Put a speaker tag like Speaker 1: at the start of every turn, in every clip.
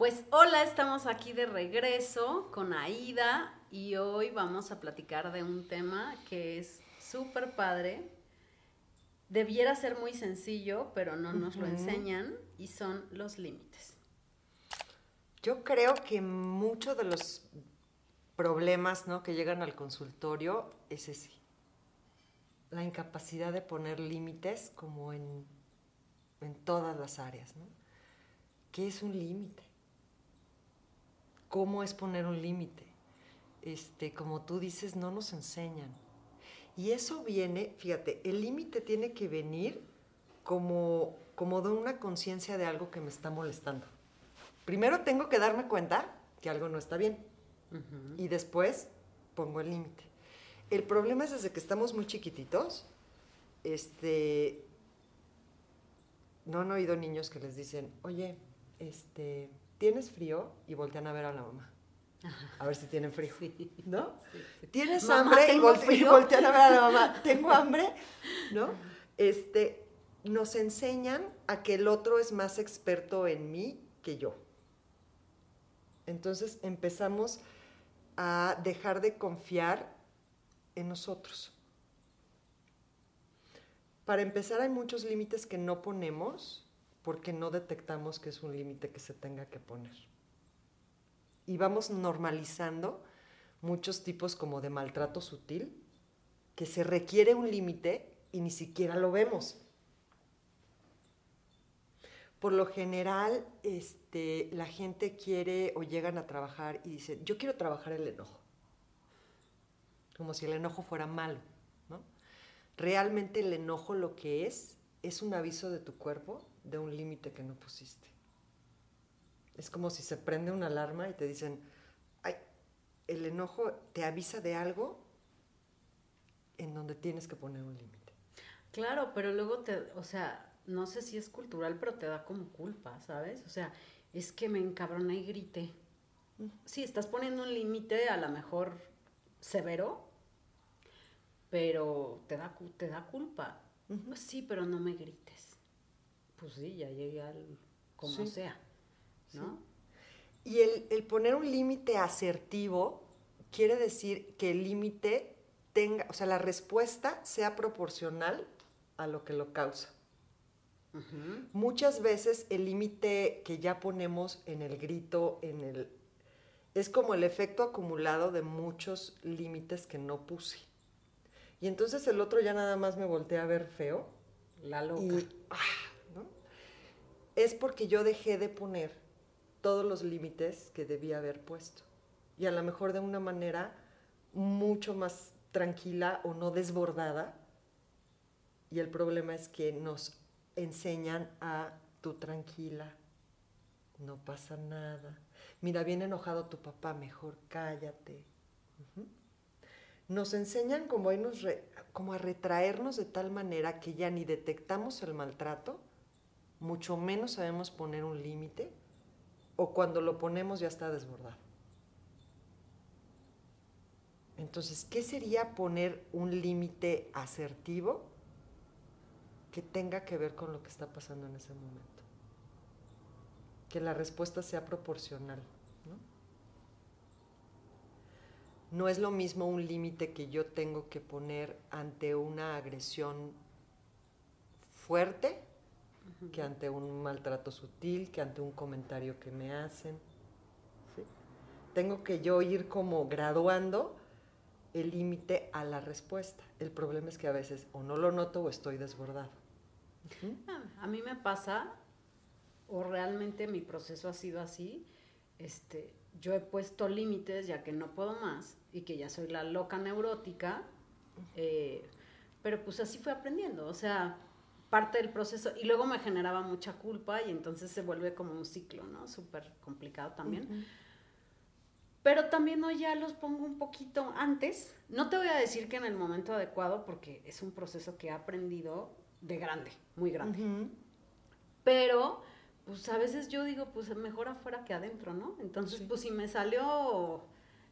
Speaker 1: Pues hola, estamos aquí de regreso con Aida y hoy vamos a platicar de un tema que es súper padre. Debiera ser muy sencillo, pero no nos lo enseñan y son los límites.
Speaker 2: Yo creo que muchos de los problemas ¿no? que llegan al consultorio es ese. La incapacidad de poner límites como en, en todas las áreas. ¿no? ¿Qué es un límite? Cómo es poner un límite. Este, como tú dices, no nos enseñan. Y eso viene, fíjate, el límite tiene que venir como, como de una conciencia de algo que me está molestando. Primero tengo que darme cuenta que algo no está bien. Y después pongo el límite. El problema es desde que estamos muy chiquititos, este, no han oído niños que les dicen, oye, este, ¿tienes frío? Y voltean a ver a la mamá. A ver si tienen frío. ¿No? ¿Tienes hambre? Y, voltean a ver a la mamá. ¿Tengo hambre? ¿No? Este, nos enseñan a que el otro es más experto en mí que yo. Entonces empezamos a dejar de confiar en nosotros. Para empezar, hay muchos límites que no ponemos porque no detectamos que es un límite que se tenga que poner. Y vamos normalizando muchos tipos como de maltrato sutil, que se requiere un límite y ni siquiera lo vemos. Por lo general, este, la gente quiere o llegan a trabajar y dicen, yo quiero trabajar el enojo, como si el enojo fuera malo. ¿no? Realmente el enojo lo que es es un aviso de tu cuerpo de un límite que no pusiste. Es como si se prende una alarma y te dicen, ay, el enojo te avisa de algo en donde tienes que poner un límite.
Speaker 1: Claro, pero luego te, o sea, no sé si es cultural, pero te da como culpa, ¿sabes? O sea, es que me encabrona y grite. Sí, estás poniendo un límite a lo mejor severo, pero te da, te da culpa. Sí, pero no me grites pues sí, ya llegué al como sea, ¿no?
Speaker 2: Y el, poner un límite asertivo quiere decir que el límite tenga, o sea, la respuesta sea proporcional a lo que lo causa. Muchas veces el límite que ya ponemos en el grito, en el es como el efecto acumulado de muchos límites que no puse. Y entonces el otro ya nada más me voltea a ver feo.
Speaker 1: La loca.
Speaker 2: Y, ah, es porque yo dejé de poner todos los límites que debía haber puesto. Y a lo mejor de una manera mucho más tranquila o no desbordada. Y el problema es que nos enseñan a tú tranquila, no pasa nada. Mira, bien enojado tu papá, mejor cállate. Nos enseñan como a retraernos de tal manera que ya ni detectamos el maltrato, mucho menos sabemos poner un límite o cuando lo ponemos ya está desbordado. Entonces, ¿qué sería poner un límite asertivo que tenga que ver con lo que está pasando en ese momento? Que la respuesta sea proporcional. ¿no? no es lo mismo un límite que yo tengo que poner ante una agresión fuerte que ante un maltrato sutil, que ante un comentario que me hacen. Tengo que yo ir como graduando el límite a la respuesta. El problema es que a veces o no lo noto o estoy desbordado.
Speaker 1: Ah, a mí me pasa, o realmente mi proceso ha sido así, este, yo he puesto límites ya que no puedo más y que ya soy la loca neurótica, eh, pero pues así fue aprendiendo, o sea, parte del proceso y luego me generaba mucha culpa y entonces se vuelve como un ciclo, ¿no? Súper complicado también. Pero también hoy ya los pongo un poquito antes. No te voy a decir que en el momento adecuado porque es un proceso que he aprendido de grande, muy grande. Pero pues a veces yo digo, pues mejor afuera que adentro, ¿no? Entonces, pues si me salió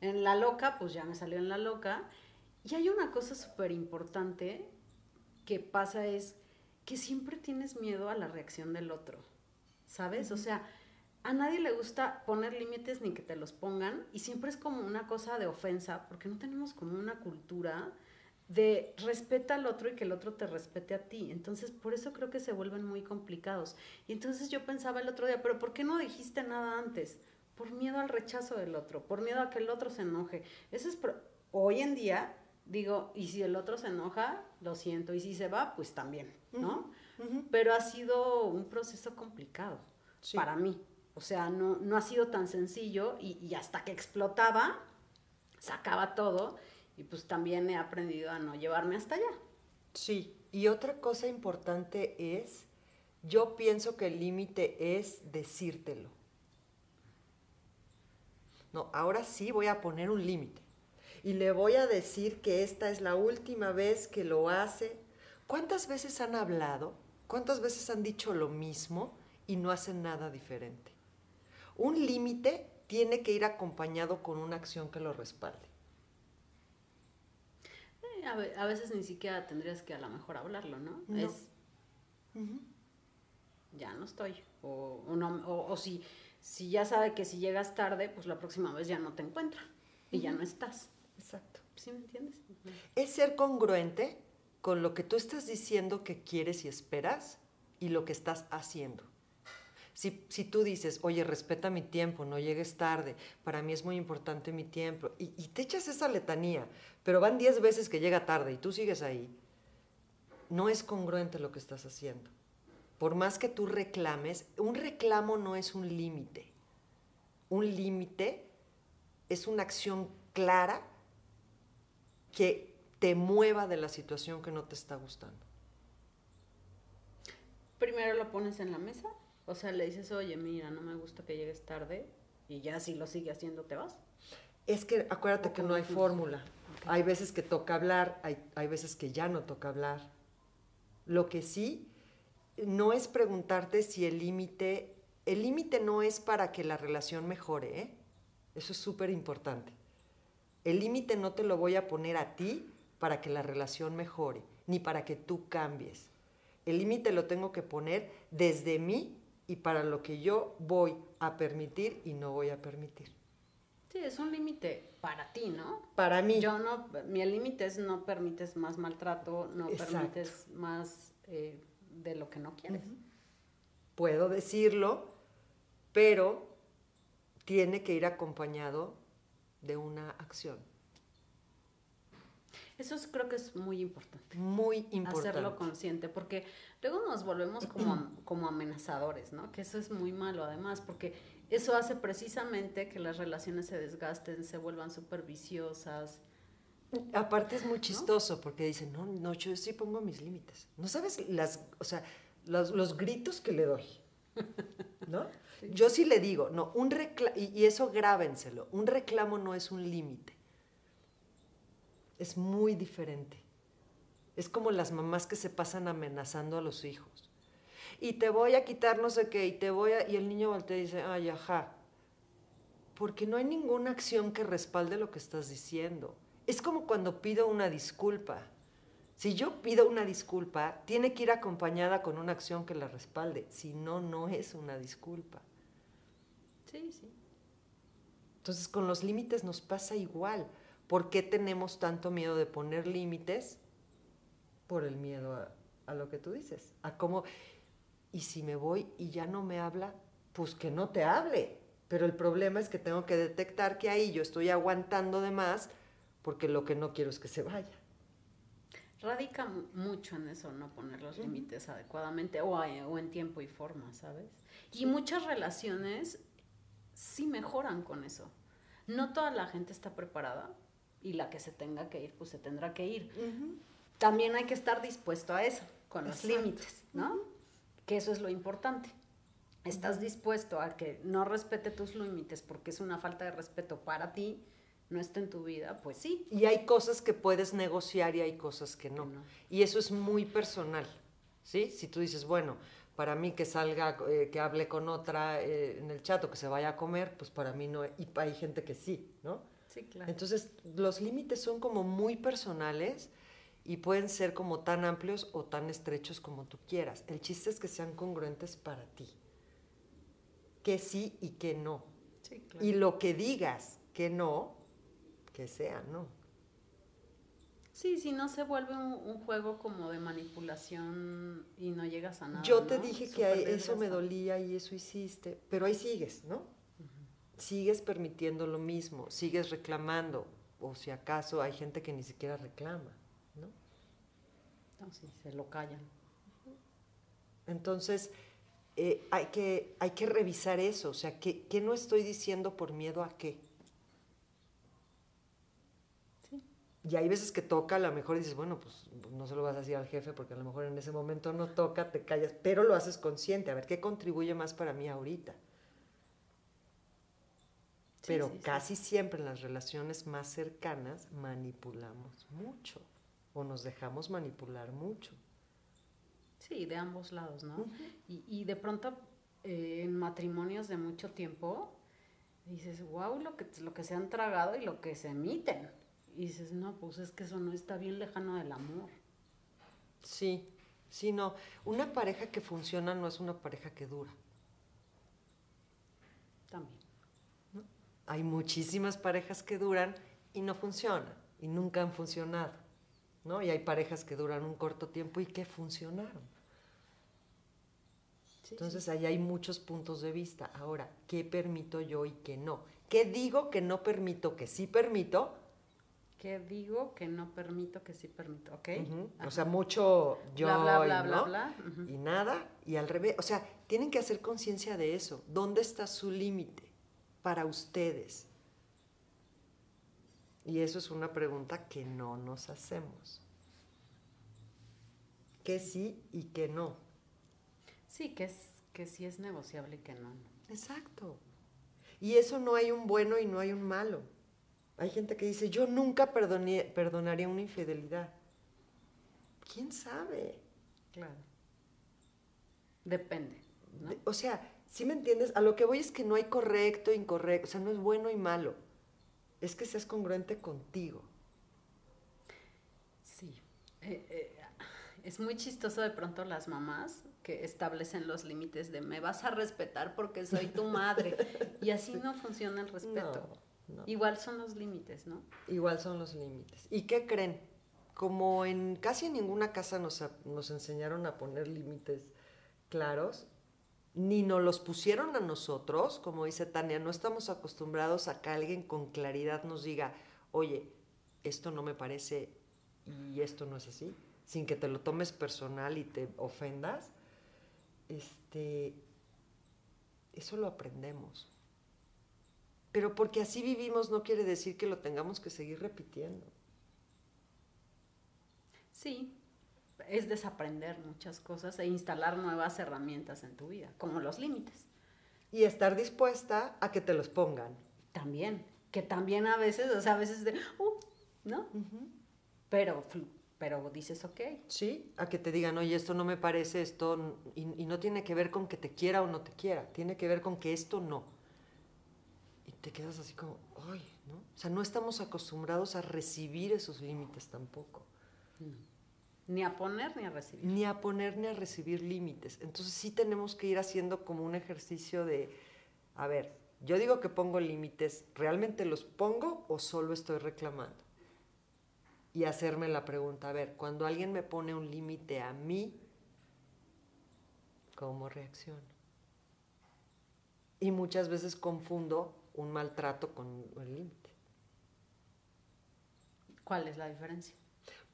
Speaker 1: en la loca, pues ya me salió en la loca. Y hay una cosa súper importante que pasa es que siempre tienes miedo a la reacción del otro, ¿sabes? O sea, a nadie le gusta poner límites ni que te los pongan y siempre es como una cosa de ofensa porque no tenemos como una cultura de respeta al otro y que el otro te respete a ti. Entonces, por eso creo que se vuelven muy complicados. Y entonces yo pensaba el otro día, pero ¿por qué no dijiste nada antes? Por miedo al rechazo del otro, por miedo a que el otro se enoje. Eso es hoy en día digo, y si el otro se enoja, lo siento, y si se va, pues también, ¿no? Pero ha sido un proceso complicado para mí. O sea, no, no ha sido tan sencillo y, hasta que explotaba, sacaba todo y pues también he aprendido a no llevarme hasta allá.
Speaker 2: Sí, y otra cosa importante es, yo pienso que el límite es decírtelo. No, ahora sí voy a poner un límite. Y le voy a decir que esta es la última vez que lo hace. ¿Cuántas veces han hablado? ¿Cuántas veces han dicho lo mismo y no hacen nada diferente? Un límite tiene que ir acompañado con una acción que lo respalde.
Speaker 1: Eh, a, veces ni siquiera tendrías que a lo mejor hablarlo, ¿no? Es, ya no estoy. O, o, si, si ya sabe que si llegas tarde, pues la próxima vez ya no te encuentra y ya no estás.
Speaker 2: Exacto.
Speaker 1: ¿Sí me entiendes?
Speaker 2: Es ser congruente con lo que tú estás diciendo que quieres y esperas y lo que estás haciendo. Si, tú dices, oye, respeta mi tiempo, no llegues tarde, para mí es muy importante mi tiempo, y, te echas esa letanía, pero van 10 veces que llega tarde y tú sigues ahí, no es congruente lo que estás haciendo. Por más que tú reclames, un reclamo no es un límite. Un límite es una acción clara que te mueva de la situación que no te está gustando.
Speaker 1: Primero lo pones en la mesa o sea, le dices, oye, mira, no me gusta que llegues tarde y ya si lo sigue haciendo, ¿te vas?
Speaker 2: Es que acuérdate que no hay fórmula. Hay veces que toca hablar, hay, hay veces que ya no toca hablar. Lo que sí, no es preguntarte si el límite, el límite no es para que la relación mejore, ¿eh? Eso es súper importante. El límite no te lo voy a poner a ti para que la relación mejore, ni para que tú cambies. El límite lo tengo que poner desde mí y para lo que yo voy a permitir y no voy a permitir.
Speaker 1: Sí, es un límite para ti, ¿no?
Speaker 2: Para mí.
Speaker 1: Yo no, mi límite es no permites más maltrato, no permites más eh, de lo que no quieres.
Speaker 2: Puedo decirlo, pero tiene que ir acompañado de una acción.
Speaker 1: Eso creo que es muy importante.
Speaker 2: Muy importante.
Speaker 1: Hacerlo consciente, porque luego nos volvemos como, como amenazadores, ¿no? Que eso es muy malo además, porque eso hace precisamente que las relaciones se desgasten, se vuelvan superviciosas.
Speaker 2: Aparte es muy chistoso porque dicen, no, no, yo sí pongo mis límites. No sabes las, o sea, los, los gritos que le doy, ¿no? Yo sí le digo, no, un reclamo, y eso grábenselo, un reclamo no es un límite es muy diferente. Es como las mamás que se pasan amenazando a los hijos. Y te voy a quitar no sé qué, y te voy a... Y el niño voltea y dice, ay, ajá. Porque no hay ninguna acción que respalde lo que estás diciendo. Es como cuando pido una disculpa. Si yo pido una disculpa, tiene que ir acompañada con una acción que la respalde. Si no, no es una disculpa.
Speaker 1: Sí, sí.
Speaker 2: Entonces, con los límites nos pasa igual. ¿Por qué tenemos tanto miedo de poner límites? Por el miedo a, lo que tú dices, a cómo, y si me voy y ya no me habla, pues que no te hable. Pero el problema es que tengo que detectar que ahí yo estoy aguantando de más porque lo que no quiero es que se vaya.
Speaker 1: Radica mucho en eso, no poner los límites adecuadamente o, o en tiempo y forma, ¿sabes? Y muchas relaciones sí mejoran con eso. No toda la gente está preparada y la que se tenga que ir, pues se tendrá que ir. También hay que estar dispuesto a eso, con los límites, ¿no? Que eso es lo importante. Estás dispuesto a que no respete tus límites porque es una falta de respeto para ti, no está en tu vida, pues sí.
Speaker 2: Y hay cosas que puedes negociar y hay cosas que no. Y eso es muy personal, ¿sí? Si tú dices, bueno, para mí que salga, eh, que hable con otra eh, en el chat o que se vaya a comer, pues para mí no, y hay gente que sí, ¿no? Entonces, los límites son como muy personales y pueden ser como tan amplios o tan estrechos como tú quieras. El chiste es que sean congruentes para ti. que sí y que no.
Speaker 1: Sí, claro.
Speaker 2: Y lo que digas que no, que sea no.
Speaker 1: Sí, si no se vuelve un, un juego como de manipulación y no llegas a nada.
Speaker 2: Yo te
Speaker 1: ¿no?
Speaker 2: dije que eso me dolía y eso hiciste, pero ahí sigues, ¿no? Sigues permitiendo lo mismo, sigues reclamando, o si acaso hay gente que ni siquiera reclama, ¿no?
Speaker 1: No, sí, se lo callan.
Speaker 2: Entonces, eh, hay, que, hay que revisar eso, o sea, ¿qué, qué no estoy diciendo por miedo a qué?
Speaker 1: Sí.
Speaker 2: Y hay veces que toca, a lo mejor dices, bueno, pues no se lo vas a decir al jefe porque a lo mejor en ese momento no toca, te callas, pero lo haces consciente, a ver, ¿qué contribuye más para mí ahorita?
Speaker 1: Sí,
Speaker 2: Pero
Speaker 1: sí, sí.
Speaker 2: casi siempre en las relaciones más cercanas manipulamos mucho o nos dejamos manipular mucho.
Speaker 1: Sí, de ambos lados, ¿no? y, y de pronto eh, en matrimonios de mucho tiempo dices, wow, lo que, lo que se han tragado y lo que se emiten. Y dices, no, pues es que eso no está bien lejano del amor.
Speaker 2: Sí, sí, no. Una pareja que funciona no es una pareja que dura.
Speaker 1: También.
Speaker 2: Hay muchísimas parejas que duran y no funcionan y nunca han funcionado, ¿no? Y hay parejas que duran un corto tiempo y que funcionaron.
Speaker 1: Sí,
Speaker 2: Entonces ahí hay muchos puntos de vista. Ahora, ¿qué permito yo y qué no? ¿Qué digo que no permito, que sí permito?
Speaker 1: ¿Qué digo que no permito, que sí permito? ¿Ok?
Speaker 2: O sea, mucho yo
Speaker 1: Bla, bla,
Speaker 2: y
Speaker 1: bla, bla,
Speaker 2: no,
Speaker 1: bla. Ujú.
Speaker 2: y nada, y al revés. O sea, tienen que hacer conciencia de eso. ¿Dónde está su límite para ustedes? Y eso es una pregunta que no nos hacemos. ¿Qué sí y qué no?
Speaker 1: Sí, que, es, que sí es negociable y que no.
Speaker 2: Exacto. Y eso no hay un bueno y no hay un malo. Hay gente que dice, yo nunca perdoné- perdonaría una infidelidad. ¿Quién sabe?
Speaker 1: Claro. Depende, ¿no?
Speaker 2: De- O sea, si me entiendes? A lo que voy es que no hay correcto e incorrecto, o sea, no es bueno y malo. Es que seas congruente contigo.
Speaker 1: Sí. Eh, eh, es muy chistoso de pronto las mamás que establecen los límites de me vas a respetar porque soy tu madre. Y así no funciona el respeto.
Speaker 2: No, no.
Speaker 1: Igual son los límites, ¿no?
Speaker 2: Igual son los límites. ¿Y qué creen? Como en casi ninguna casa nos, a- nos enseñaron a poner límites claros, ni nos los pusieron a nosotros, como dice Tania, no estamos acostumbrados a que alguien con claridad nos diga, oye, esto no me parece y esto no es así, sin que te lo tomes personal y te ofendas. Este, eso lo aprendemos. Pero porque así vivimos no quiere decir que lo tengamos que seguir repitiendo.
Speaker 1: Sí. Es desaprender muchas cosas e instalar nuevas herramientas en tu vida, como los límites.
Speaker 2: Y estar dispuesta a que te los pongan.
Speaker 1: También. Que también a veces, o sea, a veces de, uh, ¿no? Pero, flu- pero dices, ok.
Speaker 2: ¿Sí? A que te digan, oye, esto no me parece, esto... y no tiene que ver con que te quiera o no te quiera, tiene que ver con que esto no. Te quedas así como, ay, ¿no? O sea, no estamos acostumbrados a recibir esos límites tampoco.
Speaker 1: Ni a poner ni a recibir.
Speaker 2: ni a poner ni a recibir límites. Entonces sí tenemos que ir haciendo como un ejercicio de, a ver, yo digo que pongo límites, ¿realmente los pongo o solo estoy reclamando? Y hacerme la pregunta, a ver, cuando alguien me pone un límite a mí, ¿cómo reacciono? Y muchas veces confundo un maltrato con el límite.
Speaker 1: ¿Cuál es la diferencia?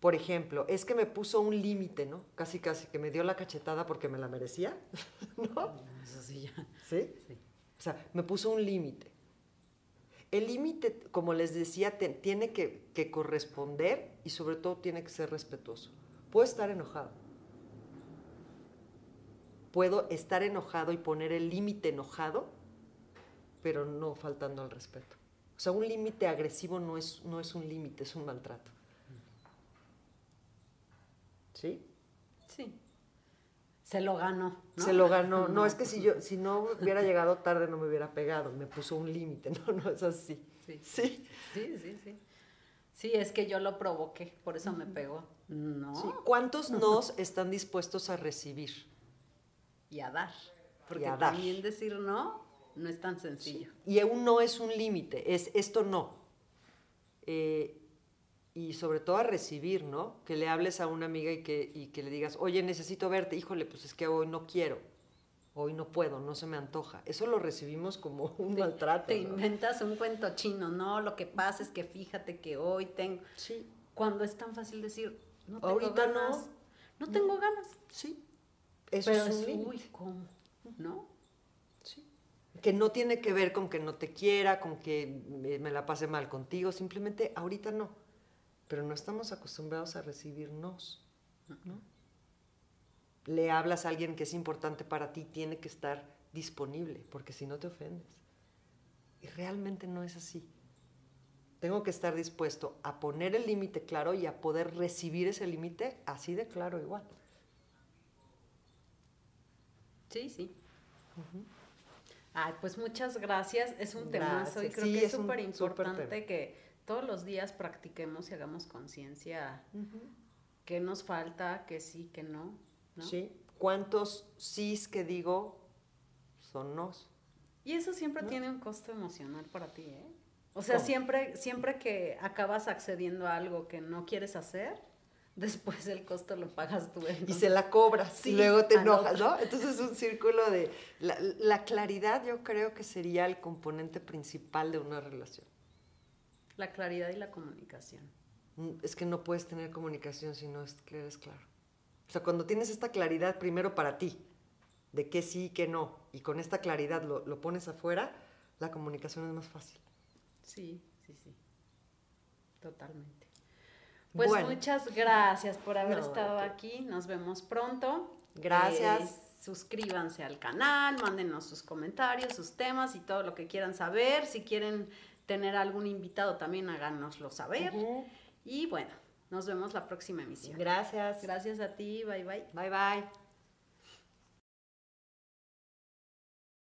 Speaker 2: Por ejemplo, es que me puso un límite, ¿no? Casi, casi que me dio la cachetada porque me la merecía, ¿no?
Speaker 1: Eso sí ya.
Speaker 2: ¿Sí?
Speaker 1: Sí.
Speaker 2: O sea, me puso un límite. El límite, como les decía, te- tiene que, que corresponder y sobre todo tiene que ser respetuoso. Puedo estar enojado. Puedo estar enojado y poner el límite enojado, pero no faltando al respeto. O sea, un límite agresivo no es, no es un límite, es un maltrato. ¿Sí?
Speaker 1: Sí. Se lo ganó. ¿no?
Speaker 2: Se lo ganó. No, es que si yo, si no hubiera llegado tarde no me hubiera pegado. Me puso un límite. No, no es así.
Speaker 1: Sí.
Speaker 2: Sí.
Speaker 1: Sí, sí, sí. Sí, es que yo lo provoqué, por eso me pegó. No.
Speaker 2: sí. ¿Cuántos nos están dispuestos a recibir?
Speaker 1: Y a dar. Porque
Speaker 2: a dar.
Speaker 1: también decir no no es tan sencillo.
Speaker 2: Y un no es un límite, es esto no. Eh, y sobre todo a recibir, ¿no? Que le hables a una amiga y que, y que le digas, oye, necesito verte, híjole, pues es que hoy no quiero, hoy no puedo, no se me antoja. Eso lo recibimos como un maltrato.
Speaker 1: Te inventas un cuento chino, no, lo que pasa es que fíjate que hoy tengo...
Speaker 2: Sí.
Speaker 1: Cuando es tan fácil decir, no tengo
Speaker 2: Ahorita
Speaker 1: ganas,
Speaker 2: no.
Speaker 1: no, tengo ganas.
Speaker 2: Sí. Eso
Speaker 1: Pero
Speaker 2: es un
Speaker 1: uy, ¿cómo? ¿No?
Speaker 2: Que no tiene que ver con que no te quiera, con que me, me la pase mal contigo, simplemente ahorita no. Pero no estamos acostumbrados a recibirnos, ¿no? Le hablas a alguien que es importante para ti, tiene que estar disponible, porque si no te ofendes. Y realmente no es así. Tengo que estar dispuesto a poner el límite claro y a poder recibir ese límite así de claro igual.
Speaker 1: Sí, sí. Ay, pues muchas gracias. Es un temazo y creo
Speaker 2: Sí,
Speaker 1: que es súper importante que todos los días practiquemos y hagamos conciencia qué nos falta, qué sí, qué no. ¿no?
Speaker 2: ¿Sí? ¿Cuántos sís que digo son nos?
Speaker 1: Y eso siempre
Speaker 2: ¿No?
Speaker 1: tiene un costo emocional para ti, ¿eh? O sea,
Speaker 2: ¿Cómo?
Speaker 1: siempre, siempre que acabas accediendo a algo que no quieres hacer, después el costo lo pagas tú.
Speaker 2: y
Speaker 1: entonces-
Speaker 2: se la cobras
Speaker 1: Sí,
Speaker 2: y luego te
Speaker 1: al
Speaker 2: enojas. ¿no? Entonces es un círculo de... La, la claridad yo creo que sería el componente principal de una relación.
Speaker 1: La claridad y la comunicación.
Speaker 2: Mm, Es que no puedes tener comunicación si no es que eres claro. O sea, cuando tienes esta claridad primero para ti, de qué sí y qué no, y con esta claridad lo, lo pones afuera, la comunicación es más fácil.
Speaker 1: Sí, sí, sí. Totalmente. Pues
Speaker 2: Bueno.
Speaker 1: muchas gracias por haber
Speaker 2: No,
Speaker 1: estado aquí. Nos vemos pronto.
Speaker 2: Gracias.
Speaker 1: Eh, suscríbanse al canal, mándenos sus comentarios, sus temas y todo lo que quieran saber. Si quieren tener algún invitado también háganoslo saber. Y bueno, nos vemos la próxima emisión.
Speaker 2: Gracias.
Speaker 1: Gracias a ti, bye bye.
Speaker 2: Bye bye.